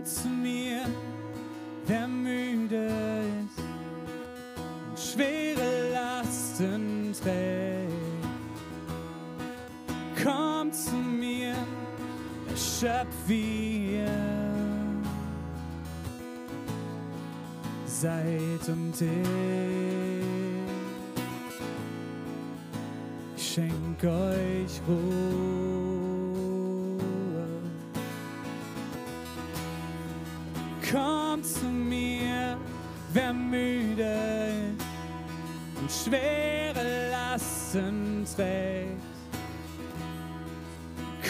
Kommt zu mir, wer müde ist und schwere Lasten trägt. Kommt zu mir, erschöpft wie ihr. Seid und ich, ich schenk euch Ruhe. Schwere Lasten trägt.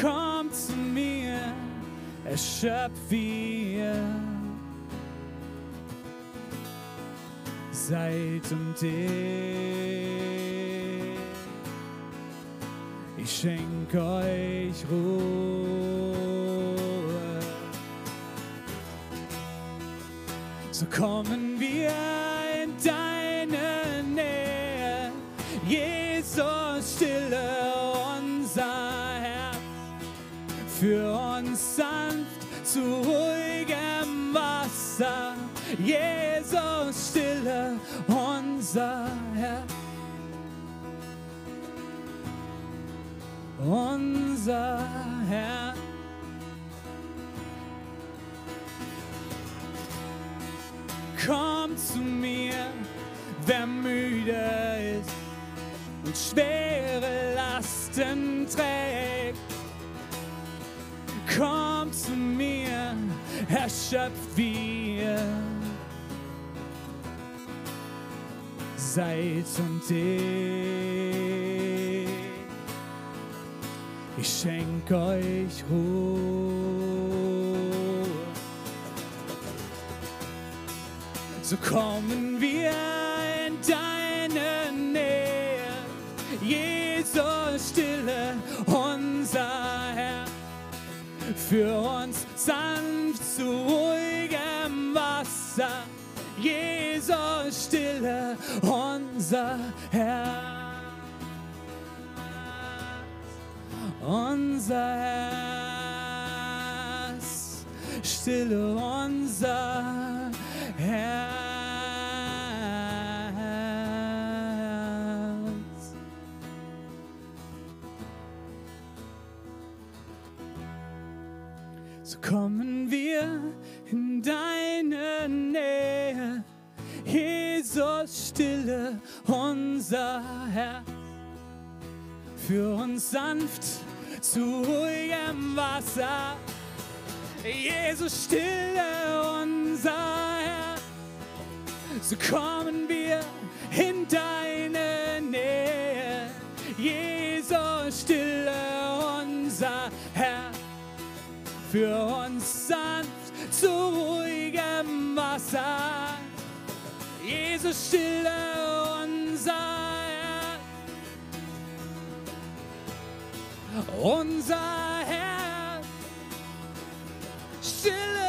Kommt zu mir, erschöpft wie ihr. Seid und ich, ich schenk euch Ruhe. So kommen wir in deine zu ruhigem Wasser. Jesus, stille unser Herz. Unser Herr. Komm zu mir, wer müde ist und schwere Lasten trägt. Komm zu mir, erschöpft wir. Seid und ich, ich schenk euch Ruhe. So kommen wir in deine Nähe, Jesus, stille unser Herr für uns sanft zu ruhigem Wasser. Jesus, stille unser Herz, unser Herz, stille unser Herz. Kommen wir in deine Nähe, Jesus, stille unser Herz, für uns sanft zu ruhigem Wasser. Jesus, stille unser Herz, so kommen wir in deine für uns sanft zu ruhigem Wasser. Jesus, stille unser Herz, unser Herz, stille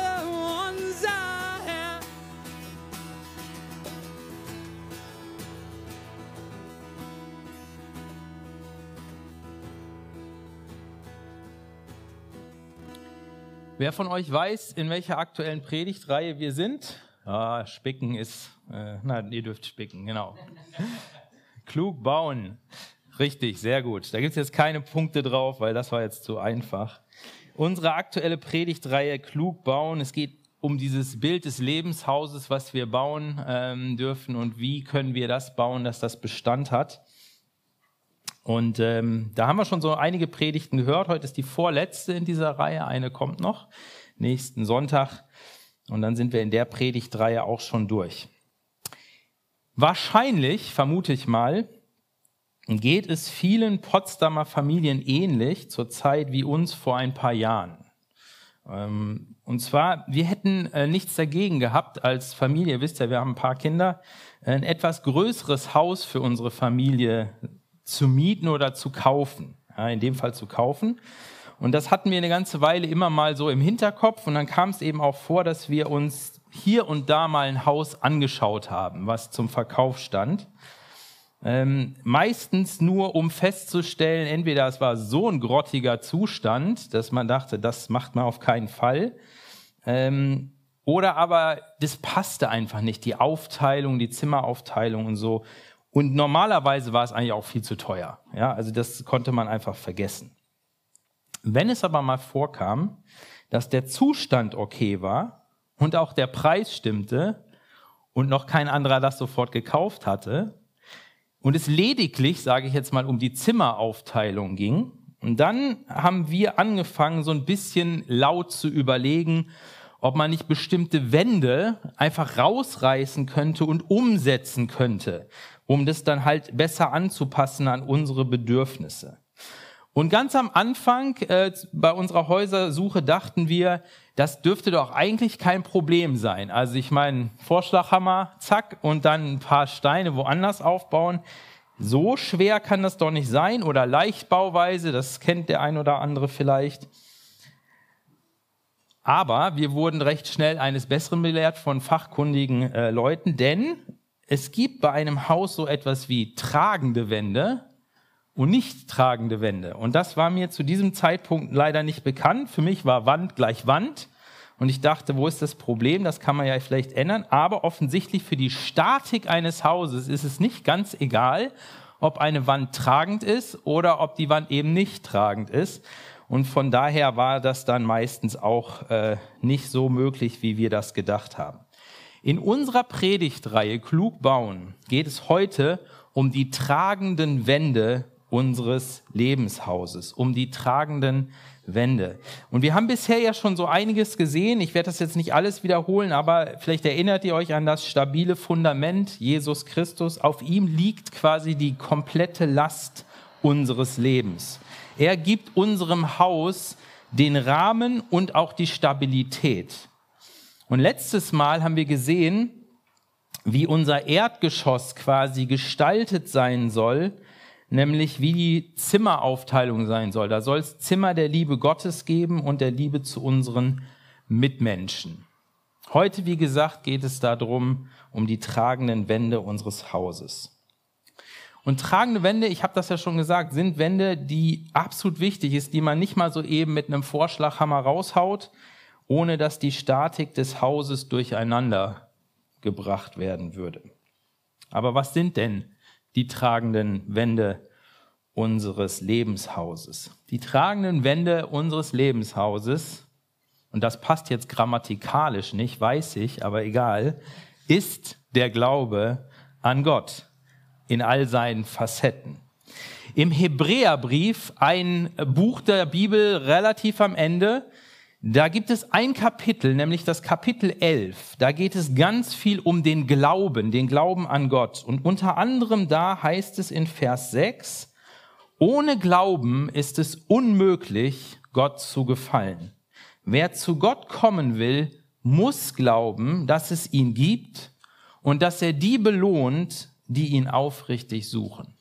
Wer von euch weiß, in welcher aktuellen Predigtreihe wir sind? Ah, Spicken ist, äh, na, ihr dürft spicken, genau. Klug bauen. Richtig, sehr gut. Da gibt es jetzt keine Punkte drauf, weil das war jetzt zu einfach. Unsere aktuelle Predigtreihe Klug bauen. Es geht um dieses Bild des Lebenshauses, was wir bauen ähm, dürfen und wie können wir das bauen, dass das Bestand hat. Und ähm, da haben wir schon so einige Predigten gehört. Heute ist die vorletzte in dieser Reihe. Eine kommt noch nächsten Sonntag. Und dann sind wir in der Predigtreihe auch schon durch. Wahrscheinlich, vermute ich mal, geht es vielen Potsdamer Familien ähnlich zur Zeit wie uns vor ein paar Jahren. Ähm, und zwar, wir hätten äh, nichts dagegen gehabt als Familie, wisst ihr, wir haben ein paar Kinder, ein etwas größeres Haus für unsere Familie zu mieten oder zu kaufen. Ja, in dem Fall zu kaufen. Und das hatten wir eine ganze Weile immer mal so im Hinterkopf. Und dann kam es eben auch vor, dass wir uns hier und da mal ein Haus angeschaut haben, was zum Verkauf stand. Ähm, meistens nur, um festzustellen, entweder es war so ein grottiger Zustand, dass man dachte, das macht man auf keinen Fall. Ähm, oder aber das passte einfach nicht, die Aufteilung, die Zimmeraufteilung und so. Und normalerweise war es eigentlich auch viel zu teuer. Ja, also das konnte man einfach vergessen. Wenn es aber mal vorkam, dass der Zustand okay war und auch der Preis stimmte und noch kein anderer das sofort gekauft hatte und es lediglich, sage ich jetzt mal, um die Zimmeraufteilung ging, und dann haben wir angefangen, so ein bisschen laut zu überlegen, ob man nicht bestimmte Wände einfach rausreißen könnte und umsetzen könnte, um das dann halt besser anzupassen an unsere Bedürfnisse. Und ganz am Anfang äh, bei unserer Häusersuche dachten wir, das dürfte doch eigentlich kein Problem sein. Also ich meine, Vorschlaghammer, zack, und dann ein paar Steine woanders aufbauen. So schwer kann das doch nicht sein. Oder Leichtbauweise, das kennt der ein oder andere vielleicht. Aber wir wurden recht schnell eines Besseren belehrt von fachkundigen äh, Leuten, denn es gibt bei einem Haus so etwas wie tragende Wände und nicht tragende Wände. Und das war mir zu diesem Zeitpunkt leider nicht bekannt. Für mich war Wand gleich Wand. Und ich dachte, wo ist das Problem? Das kann man ja vielleicht ändern. Aber offensichtlich für die Statik eines Hauses ist es nicht ganz egal, ob eine Wand tragend ist oder ob die Wand eben nicht tragend ist. Und von daher war das dann meistens auch äh, nicht so möglich, wie wir das gedacht haben. In unserer Predigtreihe Klug bauen geht es heute um die tragenden Wände unseres Lebenshauses, um die tragenden Wände. Und wir haben bisher ja schon so einiges gesehen. Ich werde das jetzt nicht alles wiederholen, aber vielleicht erinnert ihr euch an das stabile Fundament Jesus Christus. Auf ihm liegt quasi die komplette Last unseres Lebens. Er gibt unserem Haus den Rahmen und auch die Stabilität. Und letztes Mal haben wir gesehen, wie unser Erdgeschoss quasi gestaltet sein soll, nämlich wie die Zimmeraufteilung sein soll. Da soll es Zimmer der Liebe Gottes geben und der Liebe zu unseren Mitmenschen. Heute, wie gesagt, geht es darum, um die tragenden Wände unseres Hauses. Und tragende Wände, ich habe das ja schon gesagt, sind Wände, die absolut wichtig ist, die man nicht mal so eben mit einem Vorschlaghammer raushaut, ohne dass die Statik des Hauses durcheinander gebracht werden würde. Aber was sind denn die tragenden Wände unseres Lebenshauses? Die tragenden Wände unseres Lebenshauses, und das passt jetzt grammatikalisch nicht, weiß ich, aber egal, ist der Glaube an Gott in all seinen Facetten. Im Hebräerbrief, ein Buch der Bibel relativ am Ende, da gibt es ein Kapitel, nämlich das Kapitel 11. Da geht es ganz viel um den Glauben, den Glauben an Gott. Und unter anderem da heißt es in Vers 6, ohne Glauben ist es unmöglich, Gott zu gefallen. Wer zu Gott kommen will, muss glauben, dass es ihn gibt und dass er die belohnt, die ihn aufrichtig suchen.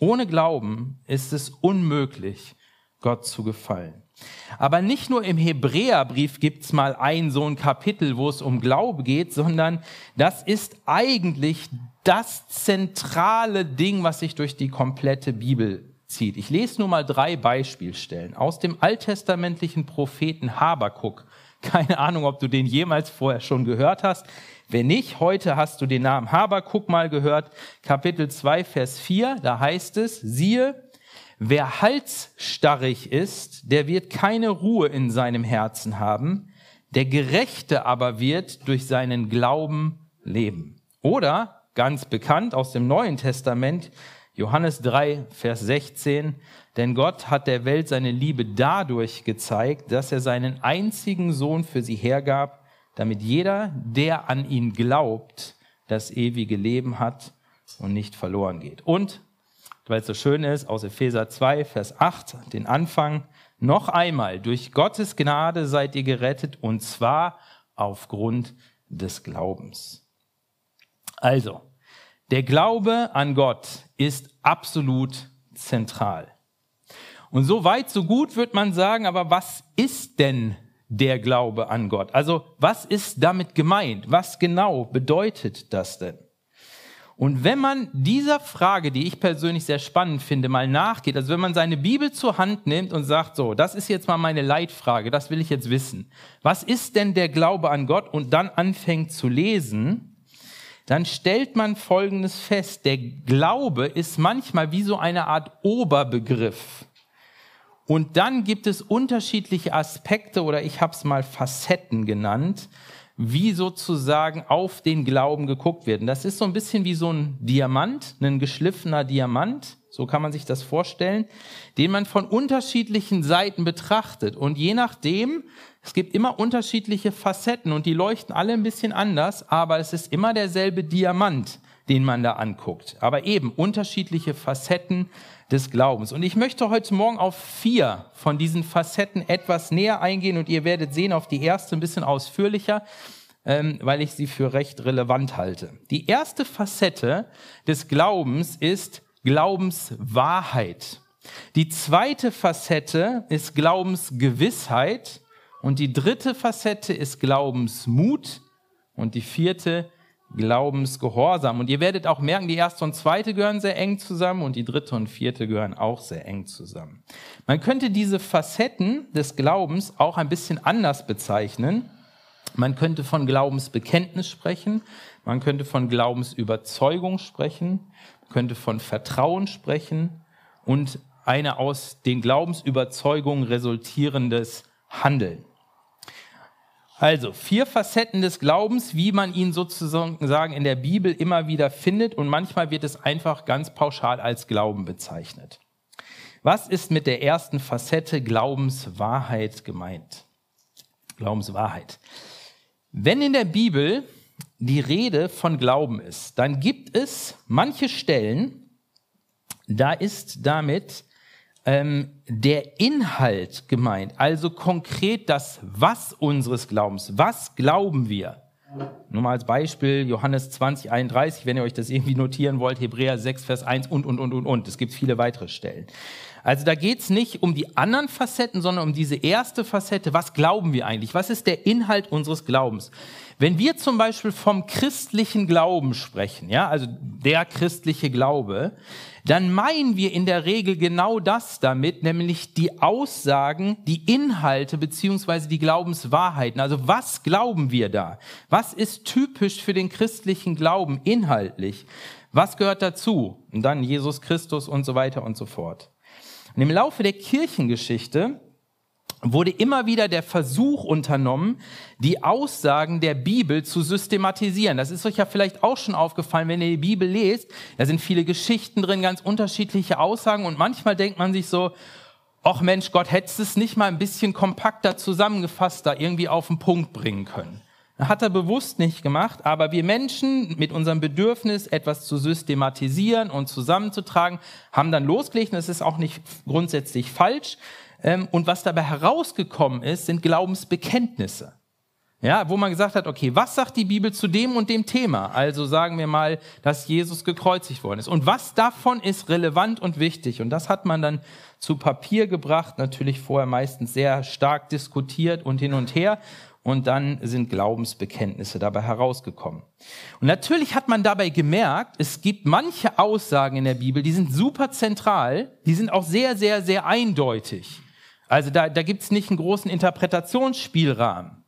Ohne Glauben ist es unmöglich, Gott zu gefallen. Aber nicht nur im Hebräerbrief gibt's mal ein so ein Kapitel, wo es um Glaube geht, sondern das ist eigentlich das zentrale Ding, was sich durch die komplette Bibel zieht. Ich lese nur mal drei Beispielstellen aus dem alttestamentlichen Propheten Habakuk. Keine Ahnung, ob du den jemals vorher schon gehört hast. Wenn nicht, heute hast du den Namen Habakuk mal gehört. Kapitel 2, Vers 4, da heißt es, siehe, wer halsstarrig ist, der wird keine Ruhe in seinem Herzen haben, der Gerechte aber wird durch seinen Glauben leben. Oder, ganz bekannt aus dem Neuen Testament, Johannes 3, Vers 16, denn Gott hat der Welt seine Liebe dadurch gezeigt, dass er seinen einzigen Sohn für sie hergab, damit jeder, der an ihn glaubt, das ewige Leben hat und nicht verloren geht. Und, weil es so schön ist, aus Epheser 2, Vers 8, den Anfang, noch einmal, durch Gottes Gnade seid ihr gerettet und zwar aufgrund des Glaubens. Also, der Glaube an Gott ist absolut zentral. Und so weit, so gut wird man sagen, aber was ist denn der Glaube an Gott? Also was ist damit gemeint? Was genau bedeutet das denn? Und wenn man dieser Frage, die ich persönlich sehr spannend finde, mal nachgeht, also wenn man seine Bibel zur Hand nimmt und sagt, so, das ist jetzt mal meine Leitfrage, das will ich jetzt wissen. Was ist denn der Glaube an Gott? Und dann anfängt zu lesen, dann stellt man Folgendes fest. Der Glaube ist manchmal wie so eine Art Oberbegriff. Und dann gibt es unterschiedliche Aspekte oder ich habe es mal Facetten genannt, wie sozusagen auf den Glauben geguckt wird. Und das ist so ein bisschen wie so ein Diamant, ein geschliffener Diamant, so kann man sich das vorstellen, den man von unterschiedlichen Seiten betrachtet. Und je nachdem, es gibt immer unterschiedliche Facetten und die leuchten alle ein bisschen anders, aber es ist immer derselbe Diamant, den man da anguckt. Aber eben unterschiedliche Facetten des Glaubens. Und ich möchte heute Morgen auf vier von diesen Facetten etwas näher eingehen und ihr werdet sehen, auf die erste ein bisschen ausführlicher, ähm, weil ich sie für recht relevant halte. Die erste Facette des Glaubens ist Glaubenswahrheit. Die zweite Facette ist Glaubensgewissheit und die dritte Facette ist Glaubensmut und die vierte Glaubensgehorsam. Und ihr werdet auch merken, die erste und zweite gehören sehr eng zusammen und die dritte und vierte gehören auch sehr eng zusammen. Man könnte diese Facetten des Glaubens auch ein bisschen anders bezeichnen. Man könnte von Glaubensbekenntnis sprechen, man könnte von Glaubensüberzeugung sprechen, man könnte von Vertrauen sprechen und eine aus den Glaubensüberzeugungen resultierendes Handeln. Also vier Facetten des Glaubens, wie man ihn sozusagen in der Bibel immer wieder findet und manchmal wird es einfach ganz pauschal als Glauben bezeichnet. Was ist mit der ersten Facette Glaubenswahrheit gemeint? Glaubenswahrheit. Wenn in der Bibel die Rede von Glauben ist, dann gibt es manche Stellen, da ist damit ähm, der Inhalt gemeint, also konkret das Was unseres Glaubens. Was glauben wir? Nur mal als Beispiel Johannes 20, 31, wenn ihr euch das irgendwie notieren wollt, Hebräer 6, Vers 1 und, und, und, und, und. Es gibt viele weitere Stellen. Also da geht es nicht um die anderen Facetten, sondern um diese erste Facette. Was glauben wir eigentlich? Was ist der Inhalt unseres Glaubens? Wenn wir zum Beispiel vom christlichen Glauben sprechen, ja, also der christliche Glaube, dann meinen wir in der Regel genau das damit, nämlich die Aussagen, die Inhalte beziehungsweise die Glaubenswahrheiten. Also was glauben wir da? Was ist typisch für den christlichen Glauben inhaltlich? Was gehört dazu? Und dann Jesus Christus und so weiter und so fort. Und im Laufe der Kirchengeschichte wurde immer wieder der Versuch unternommen, die Aussagen der Bibel zu systematisieren. Das ist euch ja vielleicht auch schon aufgefallen, wenn ihr die Bibel lest. Da sind viele Geschichten drin, ganz unterschiedliche Aussagen und manchmal denkt man sich so, ach Mensch, Gott, hättest es nicht mal ein bisschen kompakter zusammengefasst, da irgendwie auf den Punkt bringen können. Hat er bewusst nicht gemacht, aber wir Menschen mit unserem Bedürfnis, etwas zu systematisieren und zusammenzutragen, haben dann losgelegt. Und das ist auch nicht grundsätzlich falsch. Ähm, und was dabei herausgekommen ist, sind Glaubensbekenntnisse. Ja, wo man gesagt hat, okay, was sagt die Bibel zu dem und dem Thema? Also sagen wir mal, dass Jesus gekreuzigt worden ist. Und was davon ist relevant und wichtig? Und das hat man dann zu Papier gebracht, natürlich vorher meistens sehr stark diskutiert und hin und her. Und dann sind Glaubensbekenntnisse dabei herausgekommen. Und natürlich hat man dabei gemerkt, es gibt manche Aussagen in der Bibel, die sind super zentral, die sind auch sehr, sehr, sehr eindeutig. Also da, da gibt es nicht einen großen Interpretationsspielrahmen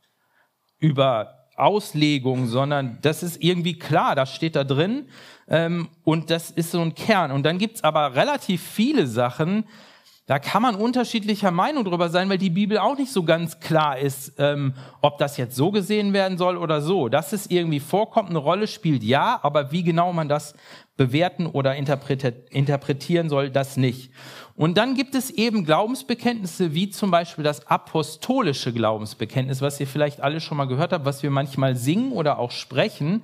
über Auslegung, sondern das ist irgendwie klar, das steht da drin ähm, und das ist so ein Kern. Und dann gibt es aber relativ viele Sachen, da kann man unterschiedlicher Meinung drüber sein, weil die Bibel auch nicht so ganz klar ist, ähm, ob das jetzt so gesehen werden soll oder so. Dass es irgendwie vorkommt, eine Rolle spielt, ja, aber wie genau man das bewerten oder interpretieren soll, das nicht. Und dann gibt es eben Glaubensbekenntnisse, wie zum Beispiel das apostolische Glaubensbekenntnis, was ihr vielleicht alle schon mal gehört habt, was wir manchmal singen oder auch sprechen,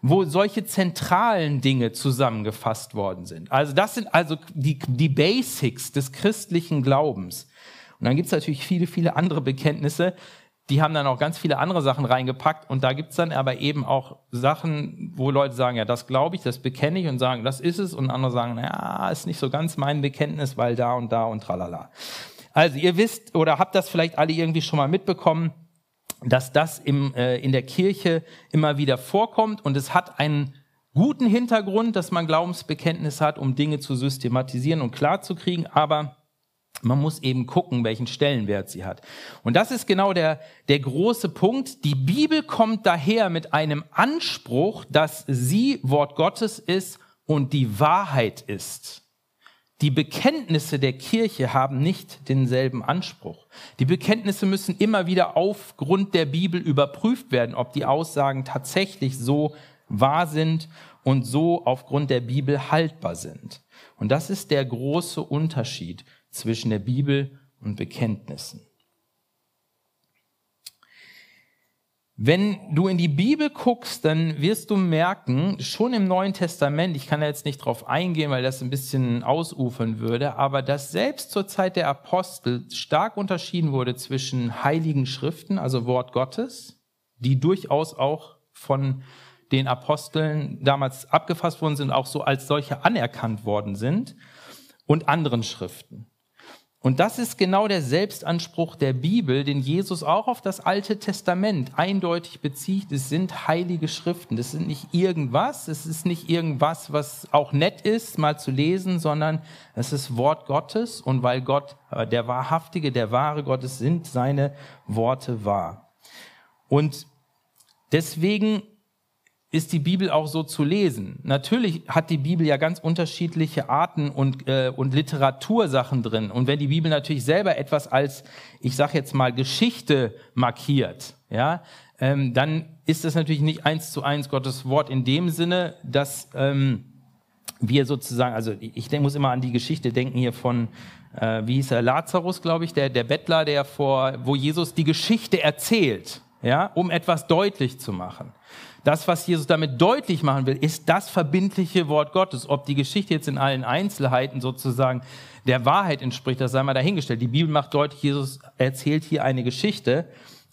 wo solche zentralen Dinge zusammengefasst worden sind. Also das sind also die, die Basics des christlichen Glaubens. Und dann gibt es natürlich viele, viele andere Bekenntnisse, die haben dann auch ganz viele andere Sachen reingepackt und da gibt's dann aber eben auch Sachen, wo Leute sagen, ja, das glaube ich, das bekenne ich und sagen, das ist es. Und andere sagen, ja, ist nicht so ganz mein Bekenntnis, weil da und da und tralala. Also ihr wisst oder habt das vielleicht alle irgendwie schon mal mitbekommen, dass das im, äh, in der Kirche immer wieder vorkommt. Und es hat einen guten Hintergrund, dass man Glaubensbekenntnis hat, um Dinge zu systematisieren und klarzukriegen, aber man muss eben gucken, welchen Stellenwert sie hat. Und das ist genau der, der große Punkt. Die Bibel kommt daher mit einem Anspruch, dass sie Wort Gottes ist und die Wahrheit ist. Die Bekenntnisse der Kirche haben nicht denselben Anspruch. Die Bekenntnisse müssen immer wieder aufgrund der Bibel überprüft werden, ob die Aussagen tatsächlich so wahr sind und so aufgrund der Bibel haltbar sind. Und das ist der große Unterschied zwischen der Bibel und Bekenntnissen. Wenn du in die Bibel guckst, dann wirst du merken, schon im Neuen Testament, ich kann da jetzt nicht drauf eingehen, weil das ein bisschen ausufern würde, aber dass selbst zur Zeit der Apostel stark unterschieden wurde zwischen heiligen Schriften, also Wort Gottes, die durchaus auch von den Aposteln damals abgefasst worden sind, auch so als solche anerkannt worden sind, und anderen Schriften. Und das ist genau der Selbstanspruch der Bibel, den Jesus auch auf das Alte Testament eindeutig bezieht. Es sind heilige Schriften. Das sind nicht irgendwas. Es ist nicht irgendwas, was auch nett ist, mal zu lesen, sondern es ist Wort Gottes. Und weil Gott, äh, der wahrhaftige, der wahre Gottes sind seine Worte wahr. Und deswegen ist die Bibel auch so zu lesen. Natürlich hat die Bibel ja ganz unterschiedliche Arten und, äh, und Literatursachen drin. Und wenn die Bibel natürlich selber etwas als, ich sage jetzt mal, Geschichte markiert, ja, ähm, dann ist das natürlich nicht eins zu eins Gottes Wort in dem Sinne, dass ähm, wir sozusagen, also ich denk, muss immer an die Geschichte denken hier von, äh, wie hieß er, Lazarus, glaube ich, der, der Bettler, der vor, wo Jesus die Geschichte erzählt, ja, um etwas deutlich zu machen. Das, was Jesus damit deutlich machen will, ist das verbindliche Wort Gottes. Ob die Geschichte jetzt in allen Einzelheiten sozusagen der Wahrheit entspricht, das sei mal dahingestellt. Die Bibel macht deutlich, Jesus erzählt hier eine Geschichte.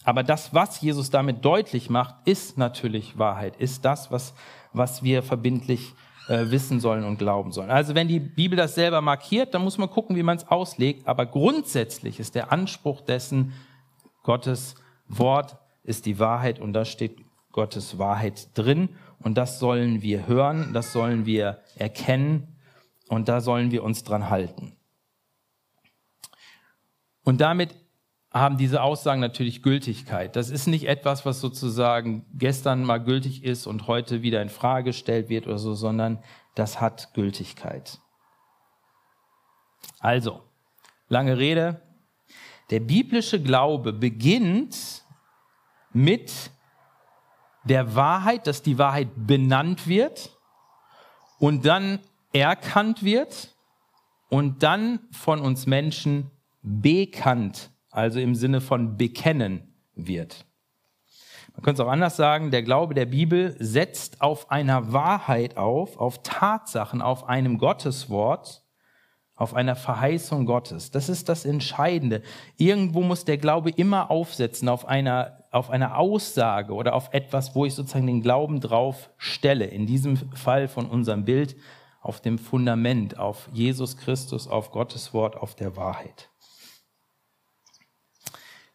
Aber das, was Jesus damit deutlich macht, ist natürlich Wahrheit, ist das, was, was wir verbindlich äh, wissen sollen und glauben sollen. Also wenn die Bibel das selber markiert, dann muss man gucken, wie man es auslegt. Aber grundsätzlich ist der Anspruch dessen, Gottes Wort ist die Wahrheit und da steht Gottes Wahrheit drin und das sollen wir hören, das sollen wir erkennen und da sollen wir uns dran halten. Und damit haben diese Aussagen natürlich Gültigkeit. Das ist nicht etwas, was sozusagen gestern mal gültig ist und heute wieder in Frage gestellt wird oder so, sondern das hat Gültigkeit. Also, lange Rede. Der biblische Glaube beginnt mit der Wahrheit, dass die Wahrheit benannt wird und dann erkannt wird und dann von uns Menschen bekannt, also im Sinne von bekennen wird. Man könnte es auch anders sagen, der Glaube der Bibel setzt auf einer Wahrheit auf, auf Tatsachen, auf einem Gotteswort, auf einer Verheißung Gottes. Das ist das Entscheidende. Irgendwo muss der Glaube immer aufsetzen auf einer auf eine Aussage oder auf etwas, wo ich sozusagen den Glauben drauf stelle. In diesem Fall von unserem Bild auf dem Fundament, auf Jesus Christus, auf Gottes Wort, auf der Wahrheit.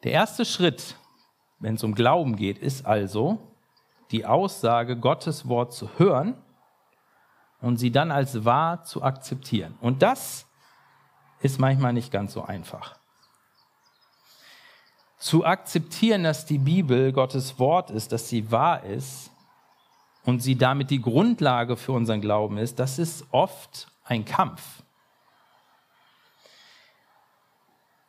Der erste Schritt, wenn es um Glauben geht, ist also die Aussage, Gottes Wort zu hören und sie dann als wahr zu akzeptieren. Und das ist manchmal nicht ganz so einfach zu akzeptieren, dass die Bibel Gottes Wort ist, dass sie wahr ist und sie damit die Grundlage für unseren Glauben ist, das ist oft ein Kampf.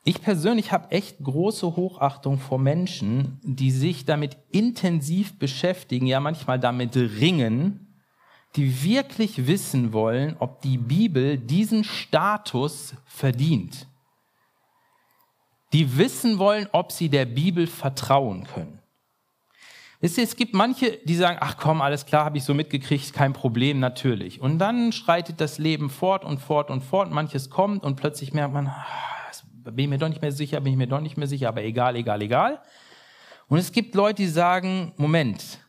Ich persönlich habe echt große Hochachtung vor Menschen, die sich damit intensiv beschäftigen, ja manchmal damit ringen, die wirklich wissen wollen, ob die Bibel diesen Status verdient die wissen wollen, ob sie der Bibel vertrauen können. Wisst ihr, es gibt manche, die sagen, ach komm, alles klar, habe ich so mitgekriegt, kein Problem, natürlich. Und dann schreitet das Leben fort und fort und fort, manches kommt und plötzlich merkt man, ah, bin ich mir doch nicht mehr sicher, bin ich mir doch nicht mehr sicher, aber egal, egal, egal. Und es gibt Leute, die sagen, Moment,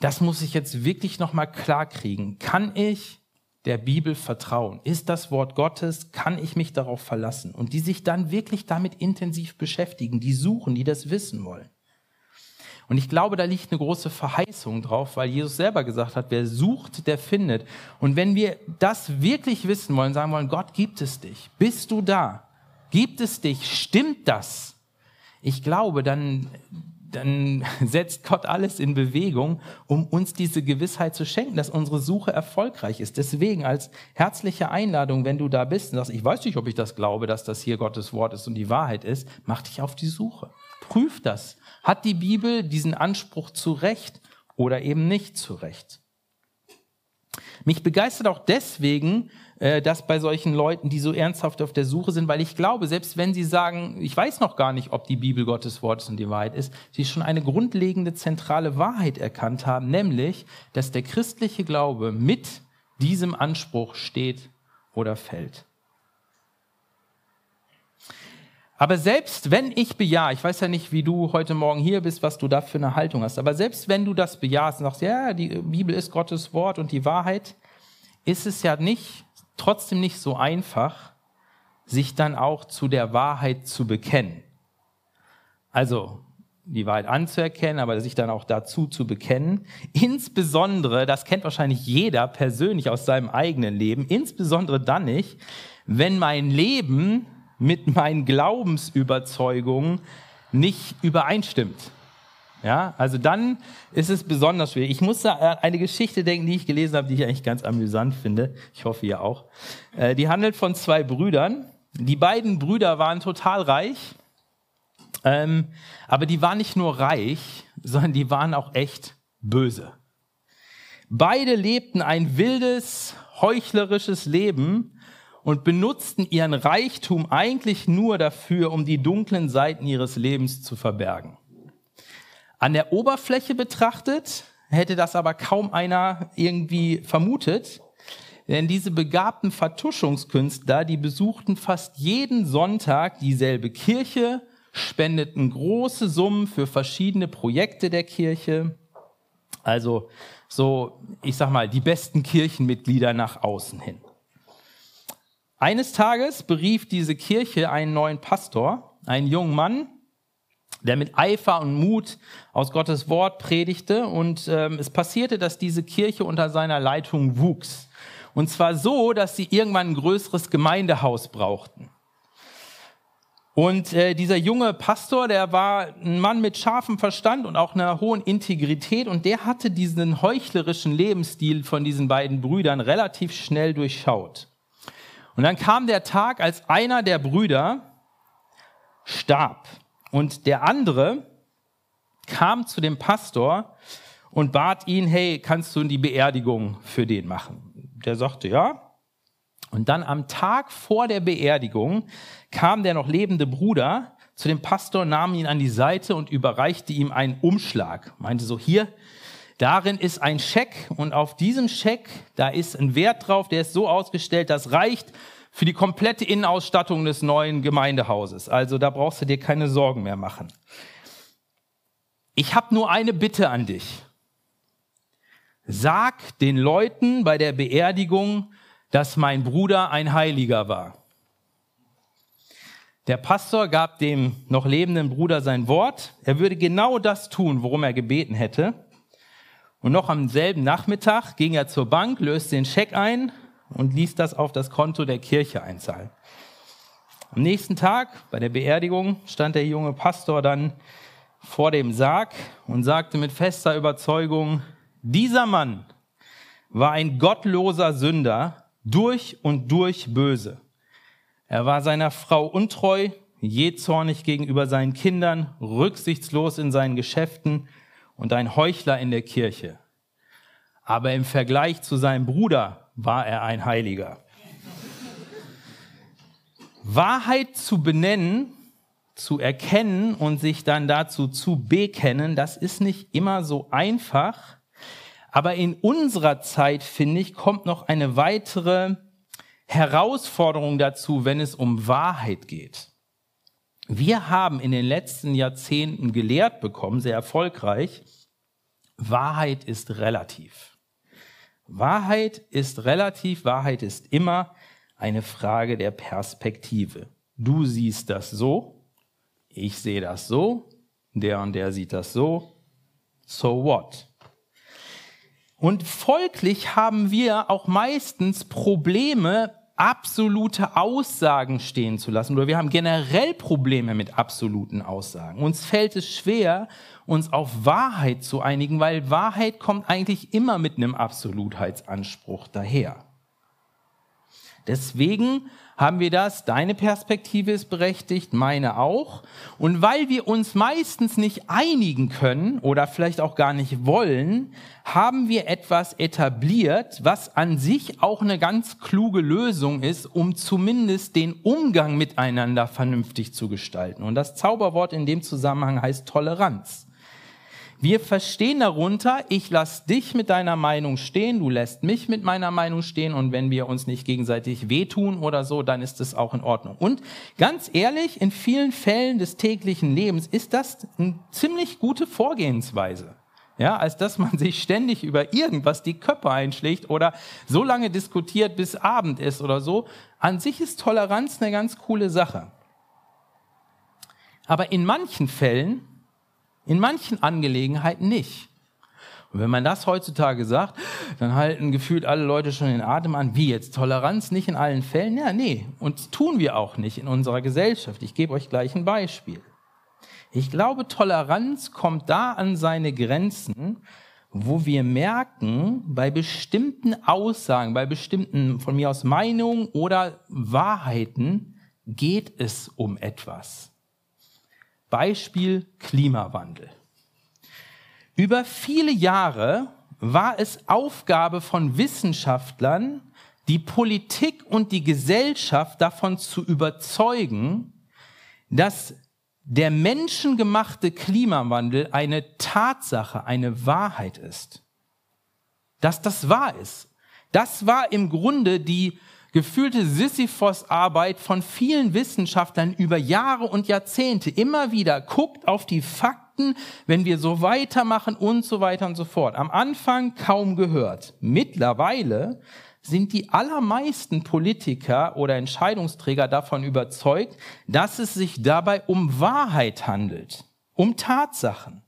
das muss ich jetzt wirklich nochmal klar kriegen. Kann ich der Bibel vertrauen? Ist das Wort Gottes? Kann ich mich darauf verlassen? Und die sich dann wirklich damit intensiv beschäftigen, die suchen, die das wissen wollen. Und ich glaube, da liegt eine große Verheißung drauf, weil Jesus selber gesagt hat, wer sucht, der findet. Und wenn wir das wirklich wissen wollen, sagen wollen, Gott gibt es dich, bist du da, gibt es dich, stimmt das? Ich glaube, dann, dann setzt Gott alles in Bewegung, um uns diese Gewissheit zu schenken, dass unsere Suche erfolgreich ist. Deswegen als herzliche Einladung, wenn du da bist und sagst, ich weiß nicht, ob ich das glaube, dass das hier Gottes Wort ist und die Wahrheit ist, mach dich auf die Suche. Prüf das. Hat die Bibel diesen Anspruch zu Recht oder eben nicht zu Recht? Mich begeistert auch deswegen, äh, das bei solchen Leuten, die so ernsthaft auf der Suche sind, weil ich glaube, selbst wenn sie sagen, ich weiß noch gar nicht, ob die Bibel Gottes Wort ist und die Wahrheit ist, sie schon eine grundlegende zentrale Wahrheit erkannt haben, nämlich, dass der christliche Glaube mit diesem Anspruch steht oder fällt. Aber selbst wenn ich bejahe, ich weiß ja nicht, wie du heute Morgen hier bist, was du da für eine Haltung hast, aber selbst wenn du das bejahst und sagst, ja, die Bibel ist Gottes Wort und die Wahrheit, ist es ja nicht trotzdem nicht so einfach, sich dann auch zu der Wahrheit zu bekennen. Also die Wahrheit anzuerkennen, aber sich dann auch dazu zu bekennen. Insbesondere, das kennt wahrscheinlich jeder persönlich aus seinem eigenen Leben, insbesondere dann nicht, wenn mein Leben mit meinen Glaubensüberzeugungen nicht übereinstimmt. Ja, also dann ist es besonders schwierig. Ich muss da an eine Geschichte denken, die ich gelesen habe, die ich eigentlich ganz amüsant finde. Ich hoffe, ihr auch. Äh, die handelt von zwei Brüdern. Die beiden Brüder waren total reich. Ähm, aber die waren nicht nur reich, sondern die waren auch echt böse. Beide lebten ein wildes, heuchlerisches Leben und benutzten ihren Reichtum eigentlich nur dafür, um die dunklen Seiten ihres Lebens zu verbergen. An der Oberfläche betrachtet hätte das aber kaum einer irgendwie vermutet, denn diese begabten Vertuschungskünstler, die besuchten fast jeden Sonntag dieselbe Kirche, spendeten große Summen für verschiedene Projekte der Kirche. Also so, ich sag mal, die besten Kirchenmitglieder nach außen hin. Eines Tages berief diese Kirche einen neuen Pastor, einen jungen Mann, der mit Eifer und Mut aus Gottes Wort predigte. Und ähm, es passierte, dass diese Kirche unter seiner Leitung wuchs. Und zwar so, dass sie irgendwann ein größeres Gemeindehaus brauchten. Und äh, dieser junge Pastor, der war ein Mann mit scharfem Verstand und auch einer hohen Integrität und der hatte diesen heuchlerischen Lebensstil von diesen beiden Brüdern relativ schnell durchschaut. Und dann kam der Tag, als einer der Brüder starb. Und der andere kam zu dem Pastor und bat ihn, hey, kannst du die Beerdigung für den machen? Der sagte, ja. Und dann am Tag vor der Beerdigung kam der noch lebende Bruder zu dem Pastor, nahm ihn an die Seite und überreichte ihm einen Umschlag. Meinte so, hier, darin ist ein Scheck und auf diesem Scheck, da ist ein Wert drauf, der ist so ausgestellt, das reicht für die komplette Innenausstattung des neuen Gemeindehauses. Also da brauchst du dir keine Sorgen mehr machen. Ich habe nur eine Bitte an dich. Sag den Leuten bei der Beerdigung, dass mein Bruder ein Heiliger war. Der Pastor gab dem noch lebenden Bruder sein Wort. Er würde genau das tun, worum er gebeten hätte. Und noch am selben Nachmittag ging er zur Bank, löste den Scheck ein und ließ das auf das Konto der Kirche einzahlen. Am nächsten Tag bei der Beerdigung stand der junge Pastor dann vor dem Sarg und sagte mit fester Überzeugung, dieser Mann war ein gottloser Sünder, durch und durch böse. Er war seiner Frau untreu, jähzornig gegenüber seinen Kindern, rücksichtslos in seinen Geschäften und ein Heuchler in der Kirche. Aber im Vergleich zu seinem Bruder war er ein Heiliger. Wahrheit zu benennen, zu erkennen und sich dann dazu zu bekennen, das ist nicht immer so einfach. Aber in unserer Zeit, finde ich, kommt noch eine weitere Herausforderung dazu, wenn es um Wahrheit geht. Wir haben in den letzten Jahrzehnten gelehrt bekommen, sehr erfolgreich, Wahrheit ist relativ. Wahrheit ist relativ, Wahrheit ist immer eine Frage der Perspektive. Du siehst das so, ich sehe das so, der und der sieht das so, So what? Und folglich haben wir auch meistens Probleme, absolute Aussagen stehen zu lassen. Oder wir haben generell Probleme mit absoluten Aussagen. Uns fällt es schwer, uns auf Wahrheit zu einigen, weil Wahrheit kommt eigentlich immer mit einem Absolutheitsanspruch daher. Deswegen haben wir das, deine Perspektive ist berechtigt, meine auch. Und weil wir uns meistens nicht einigen können oder vielleicht auch gar nicht wollen, haben wir etwas etabliert, was an sich auch eine ganz kluge Lösung ist, um zumindest den Umgang miteinander vernünftig zu gestalten. Und das Zauberwort in dem Zusammenhang heißt Toleranz. Wir verstehen darunter, ich lass dich mit deiner Meinung stehen, du lässt mich mit meiner Meinung stehen und wenn wir uns nicht gegenseitig wehtun oder so, dann ist es auch in Ordnung. Und ganz ehrlich, in vielen Fällen des täglichen Lebens ist das eine ziemlich gute Vorgehensweise. Ja, als dass man sich ständig über irgendwas die Köpfe einschlägt oder so lange diskutiert, bis Abend ist oder so. An sich ist Toleranz eine ganz coole Sache. Aber in manchen Fällen in manchen Angelegenheiten nicht. Und wenn man das heutzutage sagt, dann halten gefühlt alle Leute schon den Atem an. Wie jetzt? Toleranz nicht in allen Fällen? Ja, nee. Und tun wir auch nicht in unserer Gesellschaft. Ich gebe euch gleich ein Beispiel. Ich glaube, Toleranz kommt da an seine Grenzen, wo wir merken, bei bestimmten Aussagen, bei bestimmten von mir aus Meinungen oder Wahrheiten geht es um etwas. Beispiel Klimawandel. Über viele Jahre war es Aufgabe von Wissenschaftlern, die Politik und die Gesellschaft davon zu überzeugen, dass der menschengemachte Klimawandel eine Tatsache, eine Wahrheit ist. Dass das wahr ist. Das war im Grunde die gefühlte Sisyphos-Arbeit von vielen Wissenschaftlern über Jahre und Jahrzehnte immer wieder. Guckt auf die Fakten, wenn wir so weitermachen und so weiter und so fort. Am Anfang kaum gehört. Mittlerweile sind die allermeisten Politiker oder Entscheidungsträger davon überzeugt, dass es sich dabei um Wahrheit handelt, um Tatsachen.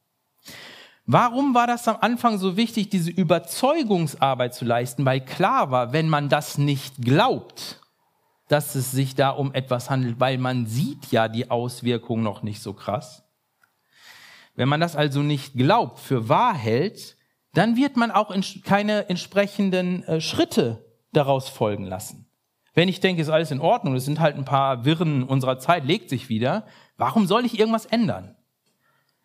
Warum war das am Anfang so wichtig, diese Überzeugungsarbeit zu leisten? Weil klar war, wenn man das nicht glaubt, dass es sich da um etwas handelt, weil man sieht ja die Auswirkungen noch nicht so krass. Wenn man das also nicht glaubt, für wahr hält, dann wird man auch keine entsprechenden äh, Schritte daraus folgen lassen. Wenn ich denke, ist alles in Ordnung, es sind halt ein paar Wirren unserer Zeit, legt sich wieder, warum soll ich irgendwas ändern?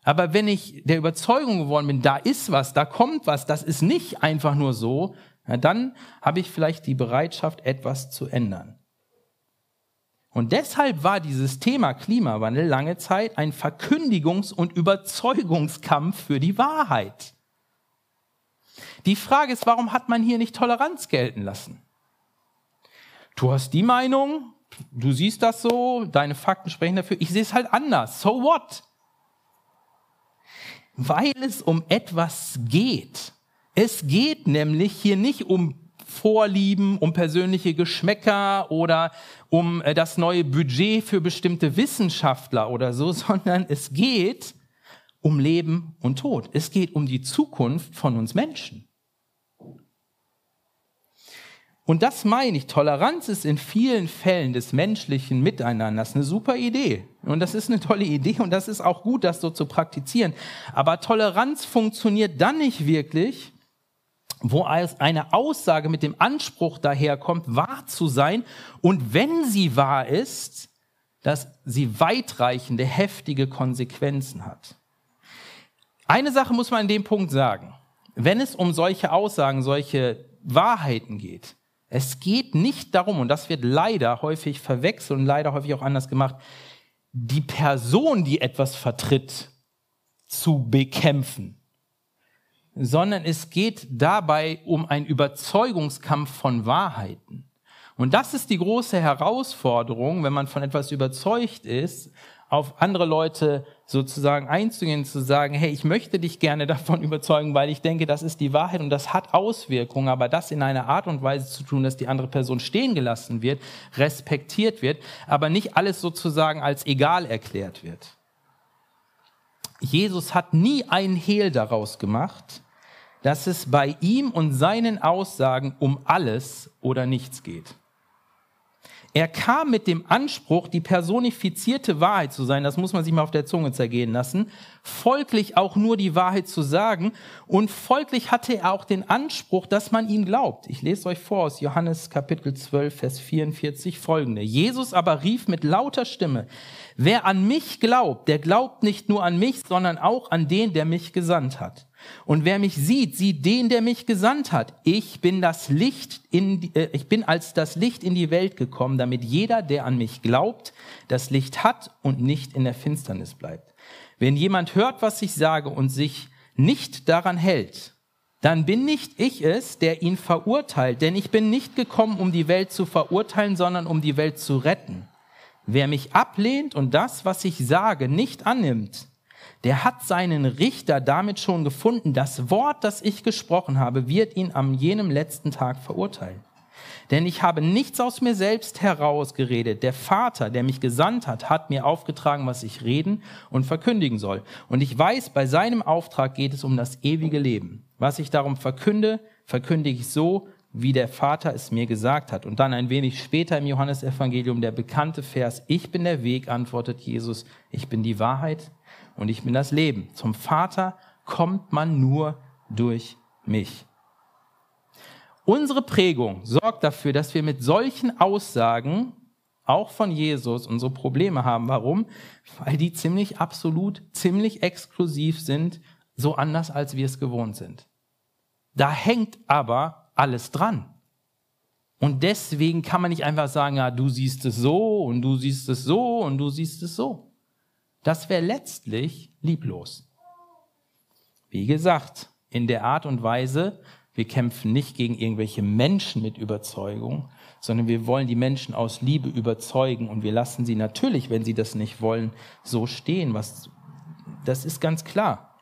Aber wenn ich der Überzeugung geworden bin, da ist was, da kommt was, das ist nicht einfach nur so, dann habe ich vielleicht die Bereitschaft, etwas zu ändern. Und deshalb war dieses Thema Klimawandel lange Zeit ein Verkündigungs- und Überzeugungskampf für die Wahrheit. Die Frage ist, warum hat man hier nicht Toleranz gelten lassen? Du hast die Meinung, du siehst das so, deine Fakten sprechen dafür, ich sehe es halt anders. So what? Weil es um etwas geht. Es geht nämlich hier nicht um Vorlieben, um persönliche Geschmäcker oder um äh, das neue Budget für bestimmte Wissenschaftler oder so, sondern es geht um Leben und Tod. Es geht um die Zukunft von uns Menschen. Und das meine ich, Toleranz ist in vielen Fällen des menschlichen Miteinanders eine super Idee. Und das ist eine tolle Idee und das ist auch gut, das so zu praktizieren. Aber Toleranz funktioniert dann nicht wirklich, wo eine Aussage mit dem Anspruch daherkommt, wahr zu sein und wenn sie wahr ist, dass sie weitreichende, heftige Konsequenzen hat. Eine Sache muss man in dem Punkt sagen. Wenn es um solche Aussagen, solche Wahrheiten geht, es geht nicht darum, und das wird leider häufig verwechselt und leider häufig auch anders gemacht, die Person, die etwas vertritt, zu bekämpfen, sondern es geht dabei um einen Überzeugungskampf von Wahrheiten. Und das ist die große Herausforderung, wenn man von etwas überzeugt ist, auf andere Leute sozusagen einzugehen, zu sagen, hey, ich möchte dich gerne davon überzeugen, weil ich denke, das ist die Wahrheit und das hat Auswirkungen, aber das in einer Art und Weise zu tun, dass die andere Person stehen gelassen wird, respektiert wird, aber nicht alles sozusagen als egal erklärt wird. Jesus hat nie einen Hehl daraus gemacht, dass es bei ihm und seinen Aussagen um alles oder nichts geht. Er kam mit dem Anspruch, die personifizierte Wahrheit zu sein, das muss man sich mal auf der Zunge zergehen lassen, folglich auch nur die Wahrheit zu sagen und folglich hatte er auch den Anspruch, dass man ihm glaubt. Ich lese euch vor aus Johannes Kapitel 12, Vers 44 folgende. Jesus aber rief mit lauter Stimme, wer an mich glaubt, der glaubt nicht nur an mich, sondern auch an den, der mich gesandt hat. Und wer mich sieht, sieht den, der mich gesandt hat. Ich bin das Licht in, äh, ich bin als das Licht in die Welt gekommen, damit jeder, der an mich glaubt, das Licht hat und nicht in der Finsternis bleibt. Wenn jemand hört, was ich sage und sich nicht daran hält, dann bin nicht ich es, der ihn verurteilt, denn ich bin nicht gekommen, um die Welt zu verurteilen, sondern um die Welt zu retten. Wer mich ablehnt und das, was ich sage, nicht annimmt, der hat seinen Richter damit schon gefunden. Das Wort, das ich gesprochen habe, wird ihn am jenem letzten Tag verurteilen. Denn ich habe nichts aus mir selbst herausgeredet. Der Vater, der mich gesandt hat, hat mir aufgetragen, was ich reden und verkündigen soll. Und ich weiß, bei seinem Auftrag geht es um das ewige Leben. Was ich darum verkünde, verkündige ich so, wie der Vater es mir gesagt hat. Und dann ein wenig später im Johannesevangelium der bekannte Vers, ich bin der Weg, antwortet Jesus, ich bin die Wahrheit und ich bin das Leben. Zum Vater kommt man nur durch mich. Unsere Prägung sorgt dafür, dass wir mit solchen Aussagen, auch von Jesus, unsere Probleme haben. Warum? Weil die ziemlich absolut, ziemlich exklusiv sind, so anders als wir es gewohnt sind. Da hängt aber alles dran. Und deswegen kann man nicht einfach sagen, ja, du siehst es so und du siehst es so und du siehst es so. Das wäre letztlich lieblos. Wie gesagt, in der Art und Weise, wir kämpfen nicht gegen irgendwelche Menschen mit Überzeugung, sondern wir wollen die Menschen aus Liebe überzeugen und wir lassen sie natürlich, wenn sie das nicht wollen, so stehen. Was, das ist ganz klar.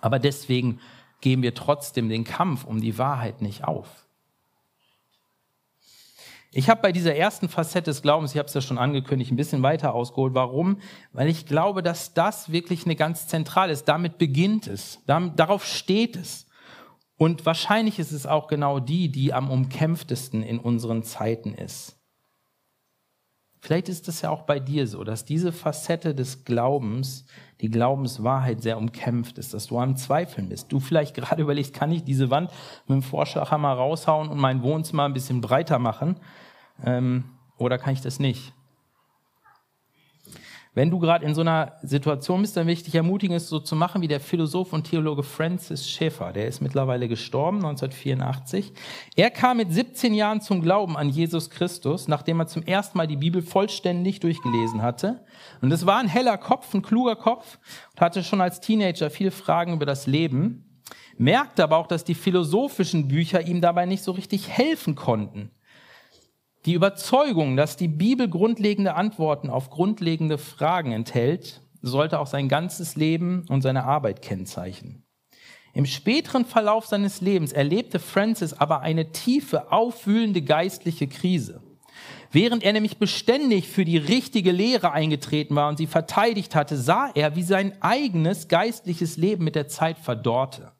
Aber deswegen geben wir trotzdem den Kampf um die Wahrheit nicht auf. Ich habe bei dieser ersten Facette des Glaubens, ich habe es ja schon angekündigt, ein bisschen weiter ausgeholt. Warum? Weil ich glaube, dass das wirklich eine ganz zentrale ist. Damit beginnt es. Darauf steht es. Und wahrscheinlich ist es auch genau die, die am umkämpftesten in unseren Zeiten ist. Vielleicht ist es ja auch bei dir so, dass diese Facette des Glaubens, die Glaubenswahrheit sehr umkämpft ist, dass du am Zweifeln bist. Du vielleicht gerade überlegst, kann ich diese Wand mit dem Vorschlaghammer raushauen und mein Wohnzimmer ein bisschen breiter machen? Ähm, oder kann ich das nicht? Wenn du gerade in so einer Situation bist, dann will ich dich ermutigen, es so zu machen wie der Philosoph und Theologe Francis Schaeffer. Der ist mittlerweile gestorben, 1984. Er kam mit 17 Jahren zum Glauben an Jesus Christus, nachdem er zum ersten Mal die Bibel vollständig durchgelesen hatte. Und es war ein heller Kopf, ein kluger Kopf und hatte schon als Teenager viele Fragen über das Leben, merkte aber auch, dass die philosophischen Bücher ihm dabei nicht so richtig helfen konnten. Die Überzeugung, dass die Bibel grundlegende Antworten auf grundlegende Fragen enthält, sollte auch sein ganzes Leben und seine Arbeit kennzeichnen. Im späteren Verlauf seines Lebens erlebte Francis aber eine tiefe, aufwühlende geistliche Krise. Während er nämlich beständig für die richtige Lehre eingetreten war und sie verteidigt hatte, sah er, wie sein eigenes geistliches Leben mit der Zeit verdorrte.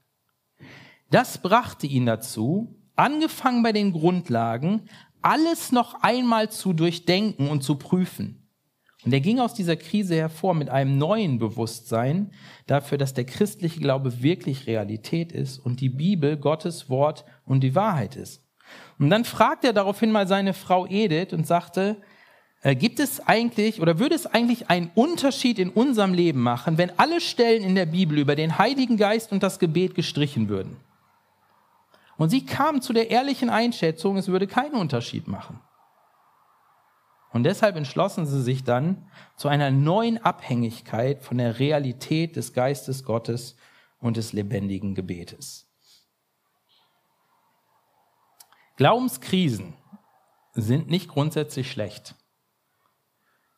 Das brachte ihn dazu, angefangen bei den Grundlagen, alles noch einmal zu durchdenken und zu prüfen. Und er ging aus dieser Krise hervor mit einem neuen Bewusstsein dafür, dass der christliche Glaube wirklich Realität ist und die Bibel Gottes Wort und die Wahrheit ist. Und dann fragte er daraufhin mal seine Frau Edith und sagte, äh, gibt es eigentlich oder würde es eigentlich einen Unterschied in unserem Leben machen, wenn alle Stellen in der Bibel über den Heiligen Geist und das Gebet gestrichen würden? Und sie kam zu der ehrlichen Einschätzung, es würde keinen Unterschied machen. Und deshalb entschlossen sie sich dann zu einer neuen Abhängigkeit von der Realität des Geistes Gottes und des lebendigen Gebetes. Glaubenskrisen sind nicht grundsätzlich schlecht.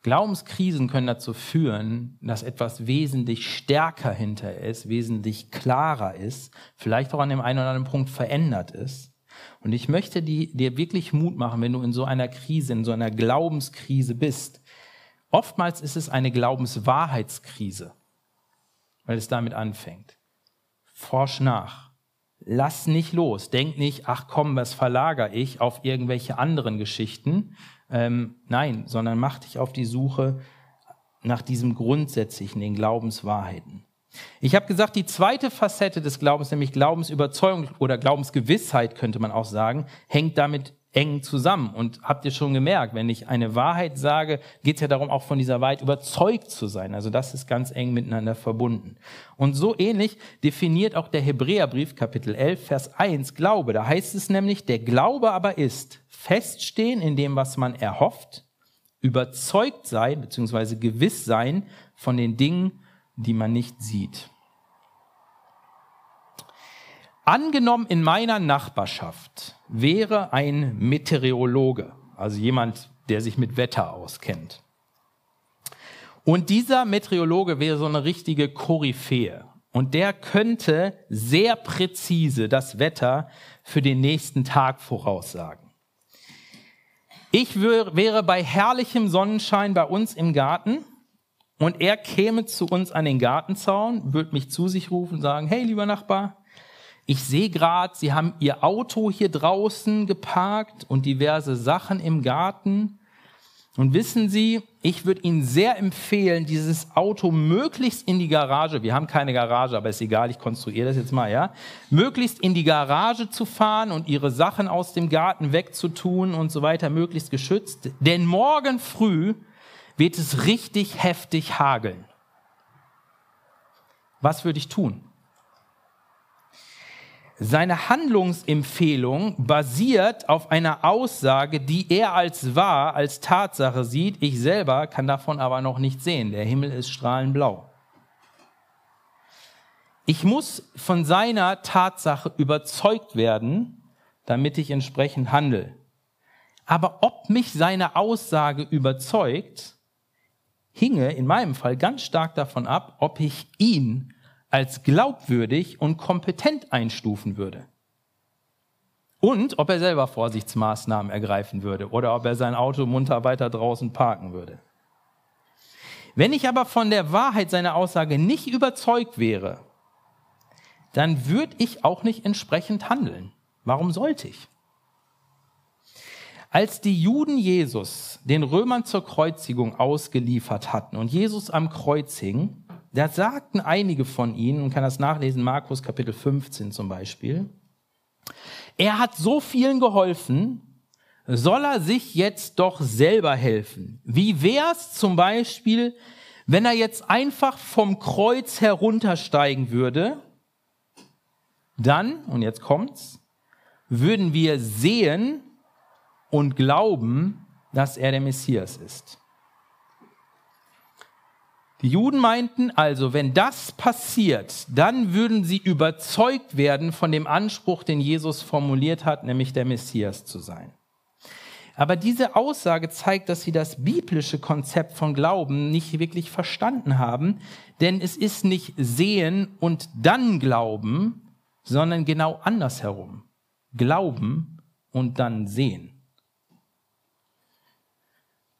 Glaubenskrisen können dazu führen, dass etwas wesentlich stärker hinter ist, wesentlich klarer ist, vielleicht auch an dem einen oder anderen Punkt verändert ist. Und ich möchte dir wirklich Mut machen, wenn du in so einer Krise, in so einer Glaubenskrise bist. Oftmals ist es eine Glaubenswahrheitskrise. weil es damit anfängt. Forsch nach. Lass nicht los. Denk nicht, ach komm, was verlagere ich auf irgendwelche anderen Geschichten. Ähm, nein, sondern mach dich auf die Suche nach diesem Grundsätzlichen, den Glaubenswahrheiten. Ich habe gesagt, die zweite Facette des Glaubens, nämlich Glaubensüberzeugung oder Glaubensgewissheit, könnte man auch sagen, hängt damit eng zusammen. Und habt ihr schon gemerkt, wenn ich eine Wahrheit sage, geht es ja darum, auch von dieser Wahrheit überzeugt zu sein. Also das ist ganz eng miteinander verbunden. Und so ähnlich definiert auch der Hebräerbrief Kapitel 11, Vers 1 Glaube. Da heißt es nämlich, der Glaube aber ist feststehen in dem, was man erhofft, überzeugt sein bzw. gewiss sein von den Dingen, die man nicht sieht. Angenommen, in meiner Nachbarschaft wäre ein Meteorologe, also jemand, der sich mit Wetter auskennt. Und dieser Meteorologe wäre so eine richtige Koryphäe. Und der könnte sehr präzise das Wetter für den nächsten Tag voraussagen. Ich wäre bei herrlichem Sonnenschein bei uns im Garten und er käme zu uns an den Gartenzaun, würde mich zu sich rufen und sagen, hey lieber Nachbar, ich sehe gerade, Sie haben Ihr Auto hier draußen geparkt und diverse Sachen im Garten. Und wissen Sie, ich würde Ihnen sehr empfehlen, dieses Auto möglichst in die Garage, wir haben keine Garage, aber ist egal, ich konstruiere das jetzt mal, ja, möglichst in die Garage zu fahren und Ihre Sachen aus dem Garten wegzutun und so weiter, möglichst geschützt. Denn morgen früh wird es richtig heftig hageln. Was würde ich tun? Seine Handlungsempfehlung basiert auf einer Aussage, die er als wahr, als Tatsache sieht. Ich selber kann davon aber noch nicht sehen. Der Himmel ist strahlend blau. Ich muss von seiner Tatsache überzeugt werden, damit ich entsprechend handle. Aber ob mich seine Aussage überzeugt, hinge in meinem Fall ganz stark davon ab, ob ich ihn als glaubwürdig und kompetent einstufen würde. Und ob er selber Vorsichtsmaßnahmen ergreifen würde oder ob er sein Auto munter weiter draußen parken würde. Wenn ich aber von der Wahrheit seiner Aussage nicht überzeugt wäre, dann würde ich auch nicht entsprechend handeln. Warum sollte ich? Als die Juden Jesus den Römern zur Kreuzigung ausgeliefert hatten und Jesus am Kreuz hing, da sagten einige von ihnen, man kann das nachlesen, Markus Kapitel 15 zum Beispiel, er hat so vielen geholfen, soll er sich jetzt doch selber helfen. Wie wär's zum Beispiel, wenn er jetzt einfach vom Kreuz heruntersteigen würde? Dann, und jetzt kommt's, würden wir sehen und glauben, dass er der Messias ist. Die Juden meinten also, wenn das passiert, dann würden sie überzeugt werden von dem Anspruch, den Jesus formuliert hat, nämlich der Messias zu sein. Aber diese Aussage zeigt, dass sie das biblische Konzept von Glauben nicht wirklich verstanden haben, denn es ist nicht sehen und dann glauben, sondern genau andersherum. Glauben und dann sehen.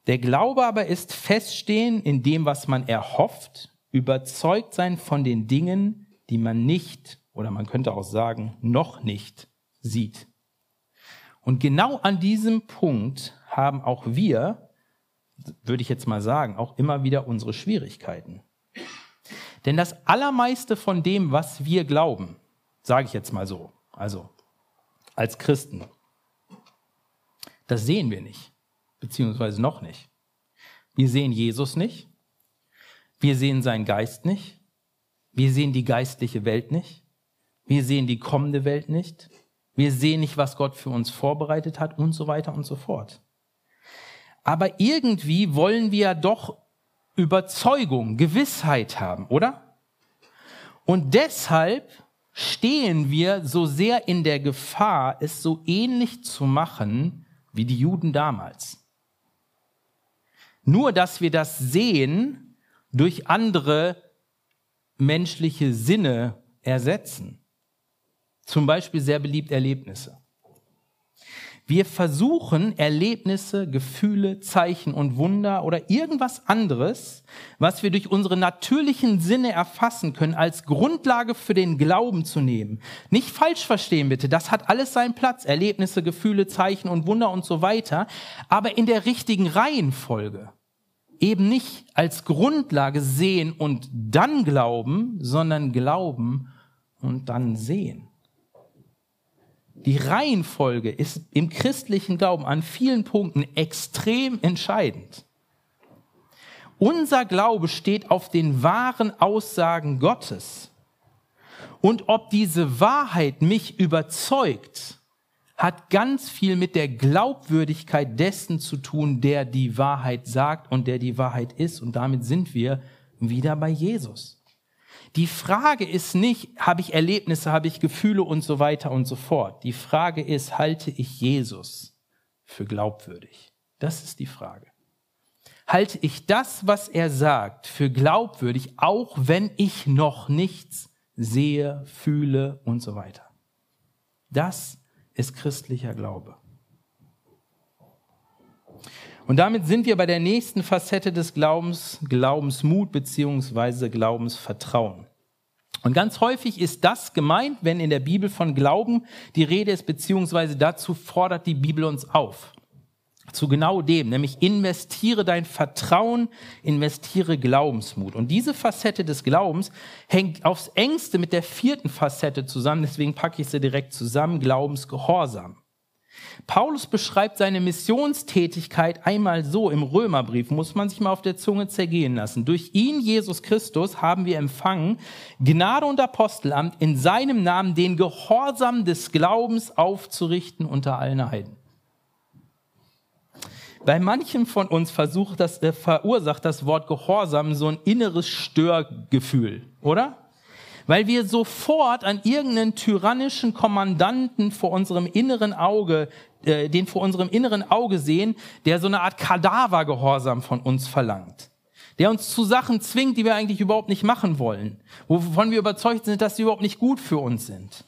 Der Glaube aber ist feststehen in dem, was man erhofft, überzeugt sein von den Dingen, die man nicht oder man könnte auch sagen, noch nicht sieht. Und genau an diesem Punkt haben auch wir, würde ich jetzt mal sagen, auch immer wieder unsere Schwierigkeiten. Denn das Allermeiste von dem, was wir glauben, sage ich jetzt mal so, also als Christen, das sehen wir nicht beziehungsweise noch nicht. Wir sehen Jesus nicht. Wir sehen seinen Geist nicht. Wir sehen die geistliche Welt nicht. Wir sehen die kommende Welt nicht. Wir sehen nicht, was Gott für uns vorbereitet hat und so weiter und so fort. Aber irgendwie wollen wir doch Überzeugung, Gewissheit haben, oder? Und deshalb stehen wir so sehr in der Gefahr, es so ähnlich zu machen wie die Juden damals. Nur, dass wir das Sehen durch andere menschliche Sinne ersetzen. Zum Beispiel sehr beliebt Erlebnisse. Wir versuchen Erlebnisse, Gefühle, Zeichen und Wunder oder irgendwas anderes, was wir durch unsere natürlichen Sinne erfassen können, als Grundlage für den Glauben zu nehmen. Nicht falsch verstehen bitte, das hat alles seinen Platz. Erlebnisse, Gefühle, Zeichen und Wunder und so weiter. Aber in der richtigen Reihenfolge. Eben nicht als Grundlage sehen und dann glauben, sondern glauben und dann sehen. Die Reihenfolge ist im christlichen Glauben an vielen Punkten extrem entscheidend. Unser Glaube steht auf den wahren Aussagen Gottes. Und ob diese Wahrheit mich überzeugt, hat ganz viel mit der Glaubwürdigkeit dessen zu tun, der die Wahrheit sagt und der die Wahrheit ist. Und damit sind wir wieder bei Jesus. Die Frage ist nicht, habe ich Erlebnisse, habe ich Gefühle und so weiter und so fort. Die Frage ist, halte ich Jesus für glaubwürdig? Das ist die Frage. Halte ich das, was er sagt, für glaubwürdig, auch wenn ich noch nichts sehe, fühle und so weiter? Das ist christlicher Glaube. Und damit sind wir bei der nächsten Facette des Glaubens, Glaubensmut beziehungsweise Glaubensvertrauen. Und ganz häufig ist das gemeint, wenn in der Bibel von Glauben die Rede ist, beziehungsweise dazu fordert die Bibel uns auf. Zu genau dem, nämlich investiere dein Vertrauen, investiere Glaubensmut. Und diese Facette des Glaubens hängt aufs engste mit der vierten Facette zusammen, deswegen packe ich sie direkt zusammen, Glaubensgehorsam. Paulus beschreibt seine Missionstätigkeit einmal so im Römerbrief, muss man sich mal auf der Zunge zergehen lassen. Durch ihn, Jesus Christus, haben wir empfangen Gnade und Apostelamt in seinem Namen den Gehorsam des Glaubens aufzurichten unter allen Heiden. Bei manchen von uns versucht das, äh, verursacht das Wort Gehorsam so ein inneres Störgefühl, oder? weil wir sofort an irgendeinen tyrannischen Kommandanten vor unserem inneren Auge, äh, den vor unserem inneren Auge sehen, der so eine Art Kadavergehorsam von uns verlangt. Der uns zu Sachen zwingt, die wir eigentlich überhaupt nicht machen wollen, wovon wir überzeugt sind, dass sie überhaupt nicht gut für uns sind.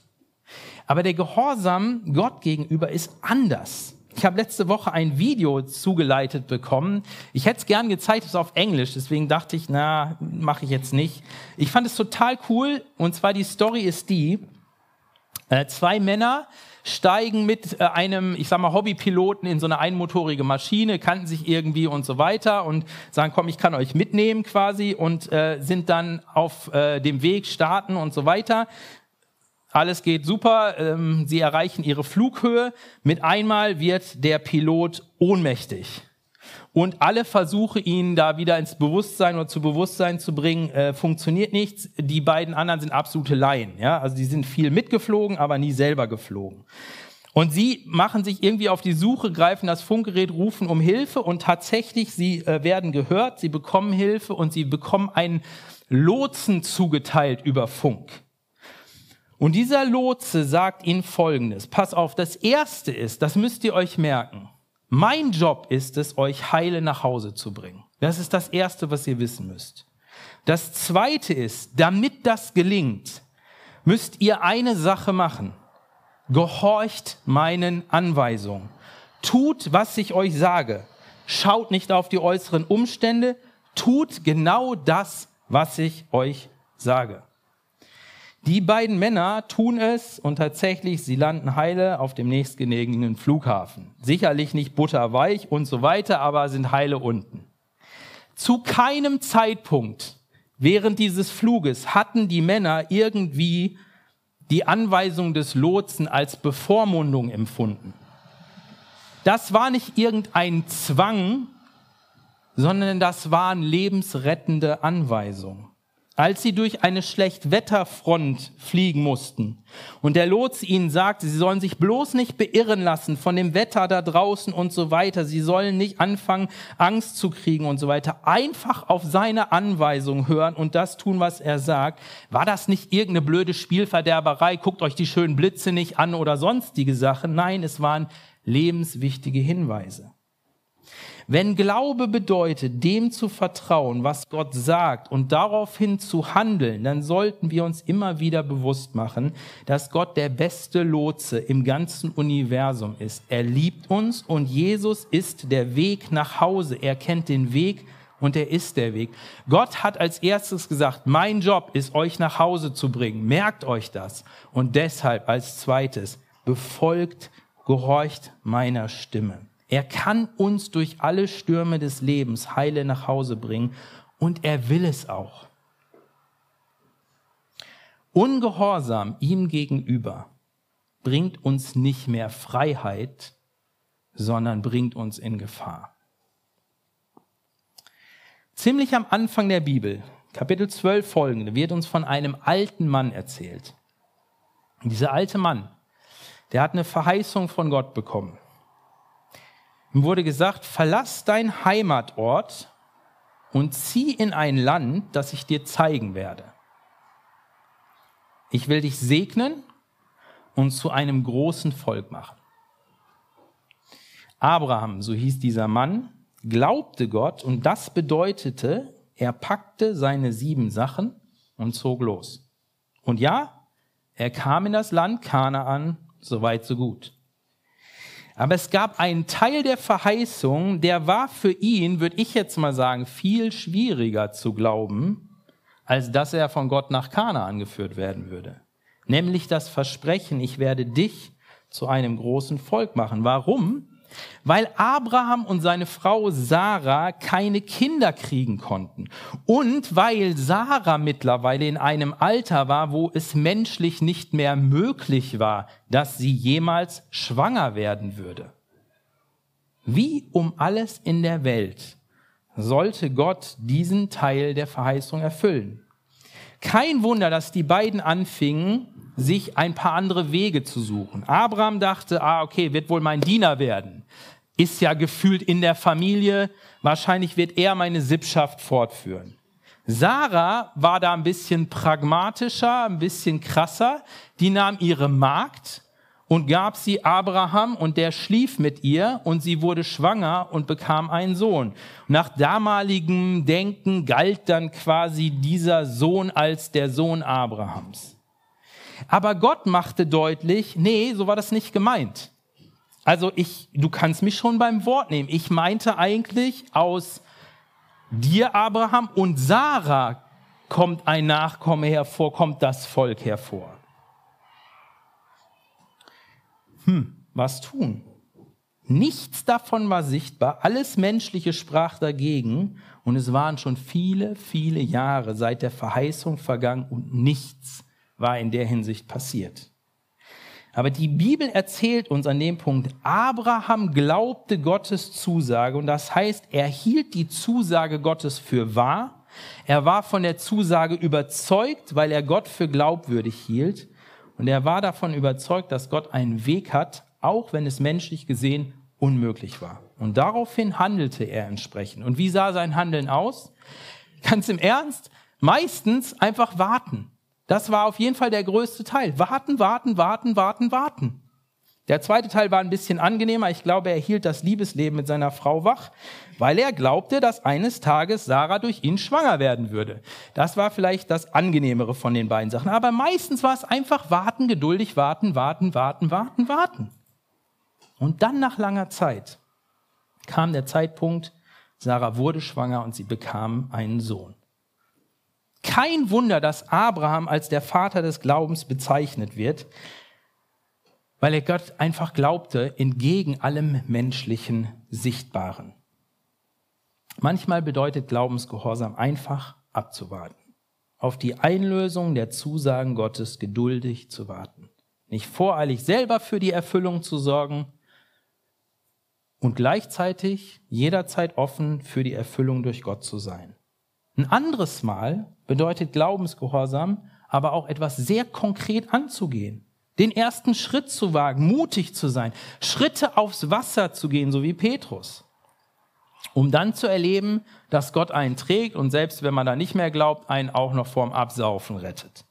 Aber der Gehorsam Gott gegenüber ist anders. Ich habe letzte Woche ein Video zugeleitet bekommen. Ich hätte es gern gezeigt, es ist auf Englisch, deswegen dachte ich, na, mache ich jetzt nicht. Ich fand es total cool und zwar die Story ist die, äh, zwei Männer steigen mit äh, einem, ich sag mal, Hobbypiloten in so eine einmotorige Maschine, kannten sich irgendwie und so weiter und sagen, komm, ich kann euch mitnehmen quasi und äh, sind dann auf äh, dem Weg starten und so weiter. Alles geht super, ähm, sie erreichen ihre Flughöhe. Mit einmal wird der Pilot ohnmächtig. Und alle Versuche, ihn da wieder ins Bewusstsein oder zu Bewusstsein zu bringen, äh, funktioniert nichts. Die beiden anderen sind absolute Laien. Ja? Also die sind viel mitgeflogen, aber nie selber geflogen. Und sie machen sich irgendwie auf die Suche, greifen das Funkgerät, rufen um Hilfe und tatsächlich, sie äh, werden gehört, sie bekommen Hilfe und sie bekommen einen Lotsen zugeteilt über Funk. Und dieser Lotse sagt ihnen Folgendes. Pass auf, das Erste ist, das müsst ihr euch merken. Mein Job ist es, euch heile nach Hause zu bringen. Das ist das Erste, was ihr wissen müsst. Das Zweite ist, damit das gelingt, müsst ihr eine Sache machen. Gehorcht meinen Anweisungen. Tut, was ich euch sage. Schaut nicht auf die äußeren Umstände. Tut genau das, was ich euch sage. Die beiden Männer tun es und tatsächlich, sie landen heile auf dem nächstgelegenen Flughafen. Sicherlich nicht butterweich und so weiter, aber sind heile unten. Zu keinem Zeitpunkt während dieses Fluges hatten die Männer irgendwie die Anweisung des Lotsen als Bevormundung empfunden. Das war nicht irgendein Zwang, sondern das waren lebensrettende Anweisungen als sie durch eine Schlechtwetterfront fliegen mussten. Und der Lots ihnen sagte, sie sollen sich bloß nicht beirren lassen von dem Wetter da draußen und so weiter. Sie sollen nicht anfangen, Angst zu kriegen und so weiter. Einfach auf seine Anweisung hören und das tun, was er sagt. War das nicht irgendeine blöde Spielverderberei? Guckt euch die schönen Blitze nicht an oder sonstige Sachen. Nein, es waren lebenswichtige Hinweise. Wenn Glaube bedeutet, dem zu vertrauen, was Gott sagt und daraufhin zu handeln, dann sollten wir uns immer wieder bewusst machen, dass Gott der beste Lotse im ganzen Universum ist. Er liebt uns und Jesus ist der Weg nach Hause. Er kennt den Weg und er ist der Weg. Gott hat als erstes gesagt, mein Job ist euch nach Hause zu bringen. Merkt euch das. Und deshalb als zweites, befolgt, gehorcht meiner Stimme. Er kann uns durch alle Stürme des Lebens heile nach Hause bringen und er will es auch. Ungehorsam ihm gegenüber bringt uns nicht mehr Freiheit, sondern bringt uns in Gefahr. Ziemlich am Anfang der Bibel, Kapitel 12 folgende, wird uns von einem alten Mann erzählt. Und dieser alte Mann, der hat eine Verheißung von Gott bekommen. Ihm wurde gesagt, verlass dein Heimatort und zieh in ein Land, das ich dir zeigen werde. Ich will dich segnen und zu einem großen Volk machen. Abraham, so hieß dieser Mann, glaubte Gott und das bedeutete, er packte seine sieben Sachen und zog los. Und ja, er kam in das Land Kanaan, so weit, so gut. Aber es gab einen Teil der Verheißung, der war für ihn, würde ich jetzt mal sagen, viel schwieriger zu glauben, als dass er von Gott nach Kana angeführt werden würde. Nämlich das Versprechen, ich werde dich zu einem großen Volk machen. Warum? Weil Abraham und seine Frau Sarah keine Kinder kriegen konnten und weil Sarah mittlerweile in einem Alter war, wo es menschlich nicht mehr möglich war, dass sie jemals schwanger werden würde. Wie um alles in der Welt sollte Gott diesen Teil der Verheißung erfüllen. Kein Wunder, dass die beiden anfingen, sich ein paar andere Wege zu suchen. Abraham dachte, ah, okay, wird wohl mein Diener werden. Ist ja gefühlt in der Familie. Wahrscheinlich wird er meine Sippschaft fortführen. Sarah war da ein bisschen pragmatischer, ein bisschen krasser. Die nahm ihre Magd und gab sie Abraham und der schlief mit ihr und sie wurde schwanger und bekam einen Sohn. Nach damaligem Denken galt dann quasi dieser Sohn als der Sohn Abrahams. Aber Gott machte deutlich, nee, so war das nicht gemeint. Also ich, du kannst mich schon beim Wort nehmen. Ich meinte eigentlich aus dir, Abraham, und Sarah kommt ein Nachkomme hervor, kommt das Volk hervor. Hm, was tun? Nichts davon war sichtbar, alles Menschliche sprach dagegen und es waren schon viele, viele Jahre seit der Verheißung vergangen und nichts war in der Hinsicht passiert. Aber die Bibel erzählt uns an dem Punkt, Abraham glaubte Gottes Zusage und das heißt, er hielt die Zusage Gottes für wahr. Er war von der Zusage überzeugt, weil er Gott für glaubwürdig hielt. Und er war davon überzeugt, dass Gott einen Weg hat, auch wenn es menschlich gesehen unmöglich war. Und daraufhin handelte er entsprechend. Und wie sah sein Handeln aus? Ganz im Ernst, meistens einfach warten. Das war auf jeden Fall der größte Teil. Warten, warten, warten, warten, warten. Der zweite Teil war ein bisschen angenehmer. Ich glaube, er hielt das Liebesleben mit seiner Frau wach, weil er glaubte, dass eines Tages Sarah durch ihn schwanger werden würde. Das war vielleicht das angenehmere von den beiden Sachen. Aber meistens war es einfach warten, geduldig warten, warten, warten, warten, warten. Und dann nach langer Zeit kam der Zeitpunkt, Sarah wurde schwanger und sie bekam einen Sohn. Kein Wunder, dass Abraham als der Vater des Glaubens bezeichnet wird, weil er Gott einfach glaubte, entgegen allem menschlichen Sichtbaren. Manchmal bedeutet Glaubensgehorsam einfach abzuwarten, auf die Einlösung der Zusagen Gottes geduldig zu warten, nicht voreilig selber für die Erfüllung zu sorgen und gleichzeitig jederzeit offen für die Erfüllung durch Gott zu sein. Ein anderes Mal bedeutet Glaubensgehorsam aber auch etwas sehr konkret anzugehen. Den ersten Schritt zu wagen, mutig zu sein, Schritte aufs Wasser zu gehen, so wie Petrus. Um dann zu erleben, dass Gott einen trägt und selbst wenn man da nicht mehr glaubt, einen auch noch vorm Absaufen rettet.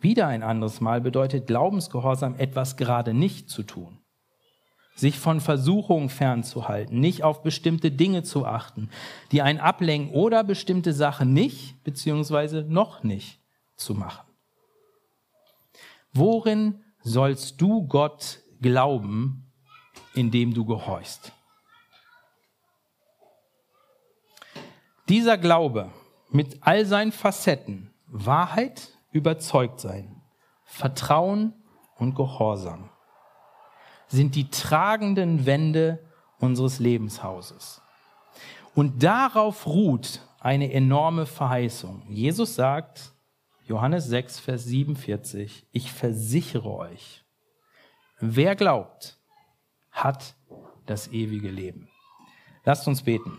Wieder ein anderes Mal bedeutet Glaubensgehorsam etwas gerade nicht zu tun. Sich von Versuchungen fernzuhalten, nicht auf bestimmte Dinge zu achten, die einen ablenken oder bestimmte Sachen nicht beziehungsweise noch nicht zu machen. Worin sollst du Gott glauben, indem du gehorchst? Dieser Glaube mit all seinen Facetten, Wahrheit, überzeugt sein, Vertrauen und Gehorsam, sind die tragenden Wände unseres Lebenshauses. Und darauf ruht eine enorme Verheißung. Jesus sagt, Johannes 6, Vers 47, ich versichere euch, wer glaubt, hat das ewige Leben. Lasst uns beten.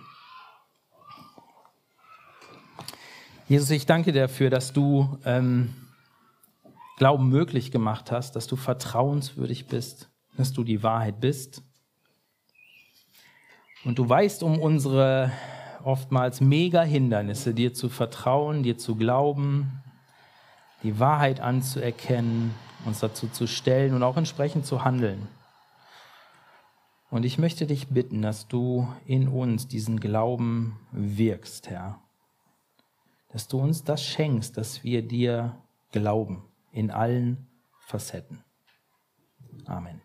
Jesus, ich danke dir dafür, dass du ähm, Glauben möglich gemacht hast, dass du vertrauenswürdig bist, dass du die Wahrheit bist. Und du weißt um unsere oftmals mega Hindernisse, dir zu vertrauen, dir zu glauben, die Wahrheit anzuerkennen, uns dazu zu stellen und auch entsprechend zu handeln. Und ich möchte dich bitten, dass du in uns diesen Glauben wirkst, Herr dass du uns das schenkst, dass wir dir glauben in allen Facetten. Amen.